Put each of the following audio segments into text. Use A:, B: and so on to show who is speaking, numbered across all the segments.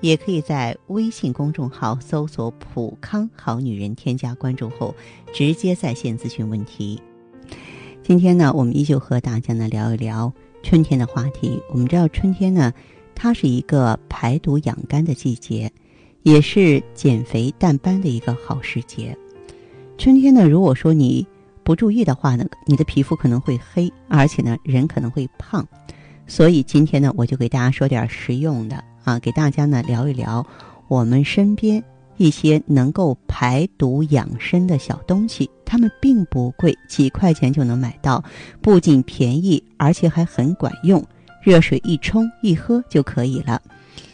A: 也可以在微信公众号搜索“普康好女人”，添加关注后，直接在线咨询问题。今天呢，我们依旧和大家呢聊一聊春天的话题。我们知道春天呢，它是一个排毒养肝的季节，也是减肥淡斑的一个好时节。春天呢，如果说你不注意的话呢，你的皮肤可能会黑，而且呢，人可能会胖。所以今天呢，我就给大家说点实用的。啊，给大家呢聊一聊我们身边一些能够排毒养生的小东西，它们并不贵，几块钱就能买到，不仅便宜，而且还很管用，热水一冲一喝就可以了。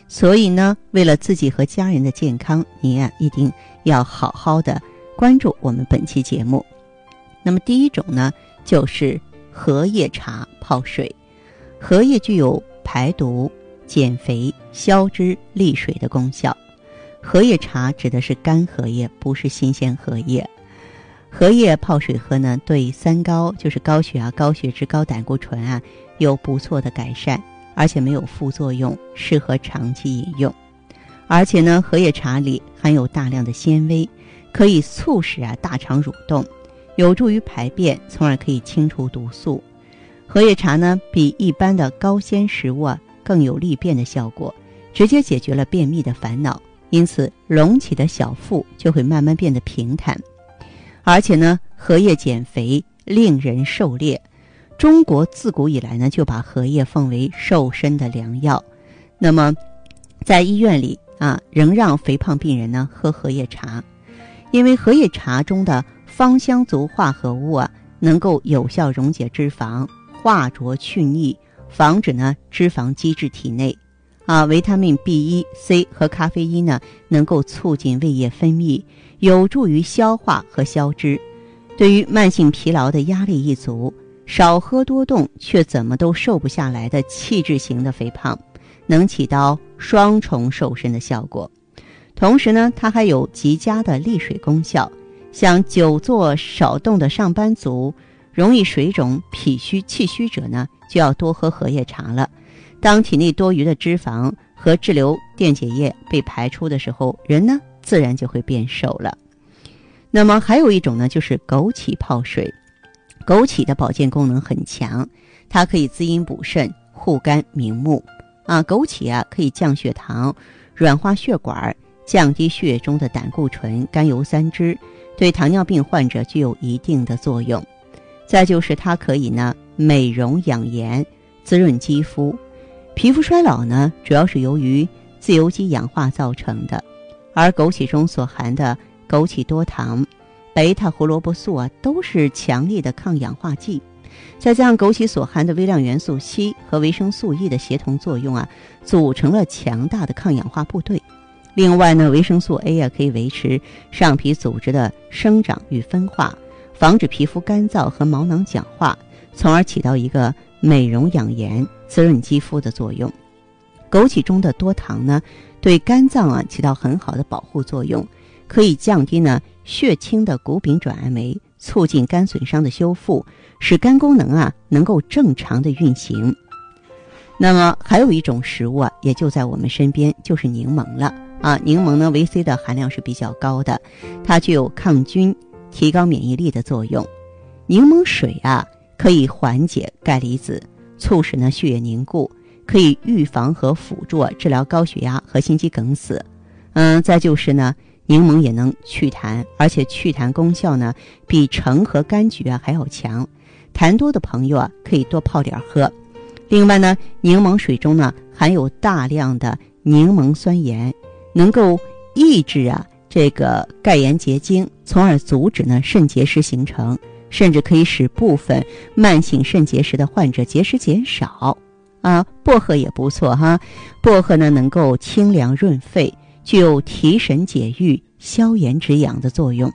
A: 所以呢，为了自己和家人的健康，您啊一定要好好的关注我们本期节目。那么第一种呢，就是荷叶茶泡水，荷叶具有排毒。减肥、消脂、利水的功效。荷叶茶指的是干荷叶，不是新鲜荷叶。荷叶泡水喝呢，对三高，就是高血压、高血脂、高胆固醇啊，有不错的改善，而且没有副作用，适合长期饮用。而且呢，荷叶茶里含有大量的纤维，可以促使啊大肠蠕动，有助于排便，从而可以清除毒素。荷叶茶呢，比一般的高纤食物啊。更有利便的效果，直接解决了便秘的烦恼，因此隆起的小腹就会慢慢变得平坦。而且呢，荷叶减肥令人狩猎，中国自古以来呢就把荷叶奉为瘦身的良药。那么，在医院里啊，仍让肥胖病人呢喝荷叶茶，因为荷叶茶中的芳香族化合物啊，能够有效溶解脂肪，化浊去腻。防止呢脂肪积滞体内，啊，维他命 B 一、C 和咖啡因呢能够促进胃液分泌，有助于消化和消脂。对于慢性疲劳的压力一族，少喝多动却怎么都瘦不下来的气质型的肥胖，能起到双重瘦身的效果。同时呢，它还有极佳的利水功效，像久坐少动的上班族。容易水肿、脾虚、气虚者呢，就要多喝荷叶茶了。当体内多余的脂肪和滞留电解液被排出的时候，人呢自然就会变瘦了。那么还有一种呢，就是枸杞泡水。枸杞的保健功能很强，它可以滋阴补肾、护肝明目。啊，枸杞啊可以降血糖、软化血管、降低血液中的胆固醇、甘油三酯，对糖尿病患者具有一定的作用。再就是它可以呢美容养颜、滋润肌肤，皮肤衰老呢主要是由于自由基氧化造成的，而枸杞中所含的枸杞多糖、贝塔胡萝卜素啊都是强力的抗氧化剂，再加上枸杞所含的微量元素硒和维生素 E 的协同作用啊，组成了强大的抗氧化部队。另外呢，维生素 A 啊可以维持上皮组织的生长与分化。防止皮肤干燥和毛囊讲化，从而起到一个美容养颜、滋润肌肤的作用。枸杞中的多糖呢，对肝脏啊起到很好的保护作用，可以降低呢血清的谷丙转氨酶，促进肝损伤的修复，使肝功能啊能够正常的运行。那么还有一种食物啊，也就在我们身边，就是柠檬了啊。柠檬呢，维 C 的含量是比较高的，它具有抗菌。提高免疫力的作用，柠檬水啊可以缓解钙离子，促使呢血液凝固，可以预防和辅助治疗高血压和心肌梗死。嗯，再就是呢，柠檬也能祛痰，而且祛痰功效呢比橙和柑橘啊还要强。痰多的朋友啊可以多泡点喝。另外呢，柠檬水中呢含有大量的柠檬酸盐，能够抑制啊。这个钙盐结晶，从而阻止呢肾结石形成，甚至可以使部分慢性肾结石的患者结石减少。啊，薄荷也不错哈，薄荷呢能够清凉润肺，具有提神解郁、消炎止痒的作用。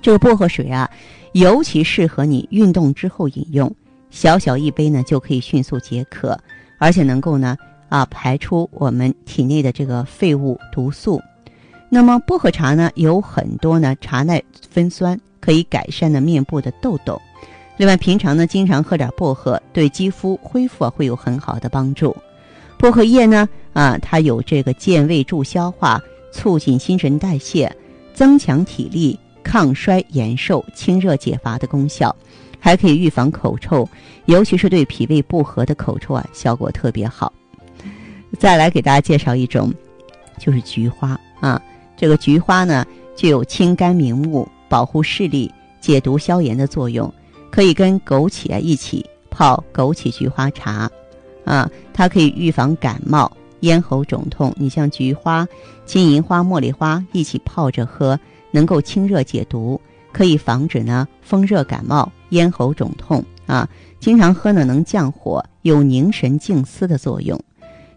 A: 这个薄荷水啊，尤其适合你运动之后饮用，小小一杯呢就可以迅速解渴，而且能够呢啊排出我们体内的这个废物毒素。那么薄荷茶呢有很多呢茶耐酚酸，可以改善呢面部的痘痘。另外，平常呢经常喝点薄荷，对肌肤恢复啊会有很好的帮助。薄荷叶呢啊，它有这个健胃助消化、促进新陈代谢、增强体力。抗衰延寿、清热解乏的功效，还可以预防口臭，尤其是对脾胃不和的口臭啊，效果特别好。再来给大家介绍一种，就是菊花啊。这个菊花呢，具有清肝明目、保护视力、解毒消炎的作用，可以跟枸杞啊一起泡枸杞菊花茶啊，它可以预防感冒、咽喉肿痛。你像菊花、金银花、茉莉花一起泡着喝。能够清热解毒，可以防止呢风热感冒、咽喉肿痛啊。经常喝呢能降火，有凝神静思的作用。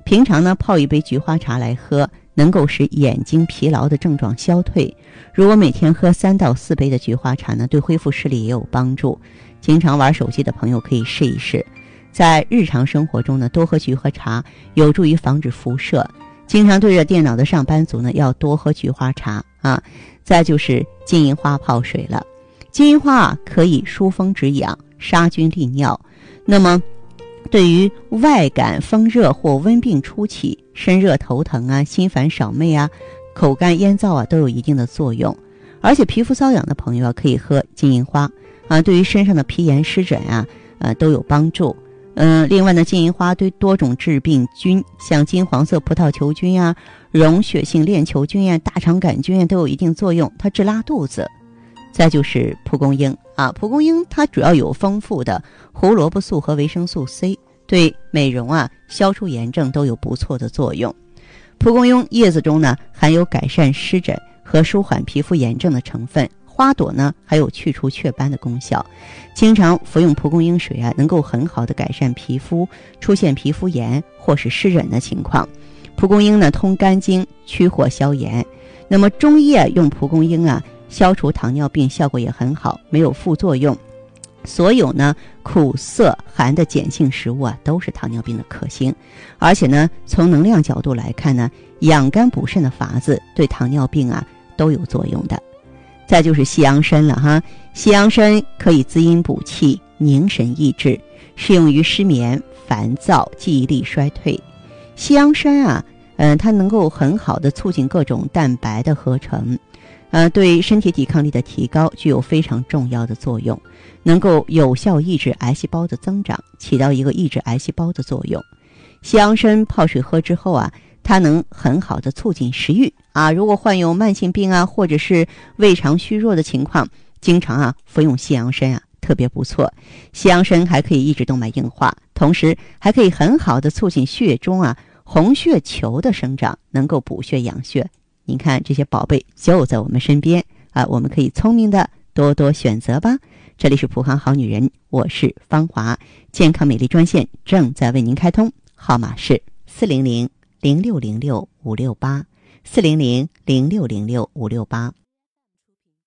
A: 平常呢泡一杯菊花茶来喝，能够使眼睛疲劳的症状消退。如果每天喝三到四杯的菊花茶呢，对恢复视力也有帮助。经常玩手机的朋友可以试一试，在日常生活中呢多喝菊花茶，有助于防止辐射。经常对着电脑的上班族呢，要多喝菊花茶啊。再就是金银花泡水了，金银花啊可以疏风止痒、杀菌利尿。那么，对于外感风热或温病初期、身热头疼啊、心烦少寐啊、口干咽燥啊，都有一定的作用。而且皮肤瘙痒的朋友啊，可以喝金银花啊，对于身上的皮炎湿疹啊，呃都有帮助。嗯，另外呢，金银花对多种致病菌，像金黄色葡萄球菌呀、溶血性链球菌呀、大肠杆菌呀，都有一定作用。它治拉肚子。再就是蒲公英啊，蒲公英它主要有丰富的胡萝卜素和维生素 C，对美容啊、消除炎症都有不错的作用。蒲公英叶子中呢，含有改善湿疹和舒缓皮肤炎症的成分。花朵呢，还有去除雀斑的功效。经常服用蒲公英水啊，能够很好的改善皮肤出现皮肤炎或是湿疹的情况。蒲公英呢，通肝经，驱火消炎。那么中医啊，用蒲公英啊，消除糖尿病效果也很好，没有副作用。所有呢，苦涩寒的碱性食物啊，都是糖尿病的克星。而且呢，从能量角度来看呢，养肝补肾的法子对糖尿病啊都有作用的。再就是西洋参了哈，西洋参可以滋阴补气、凝神益智，适用于失眠、烦躁、记忆力衰退。西洋参啊，嗯，它能够很好的促进各种蛋白的合成，呃，对身体抵抗力的提高具有非常重要的作用，能够有效抑制癌细胞的增长，起到一个抑制癌细胞的作用。西洋参泡水喝之后啊。它能很好的促进食欲啊！如果患有慢性病啊，或者是胃肠虚弱的情况，经常啊服用西洋参啊特别不错。西洋参还可以抑制动脉硬化，同时还可以很好的促进血中啊红血球的生长，能够补血养血。您看这些宝贝就在我们身边啊，我们可以聪明的多多选择吧。这里是普航好女人，我是芳华，健康美丽专线正在为您开通，号码是四零零。零六零六五六八四零零零六零六五六八。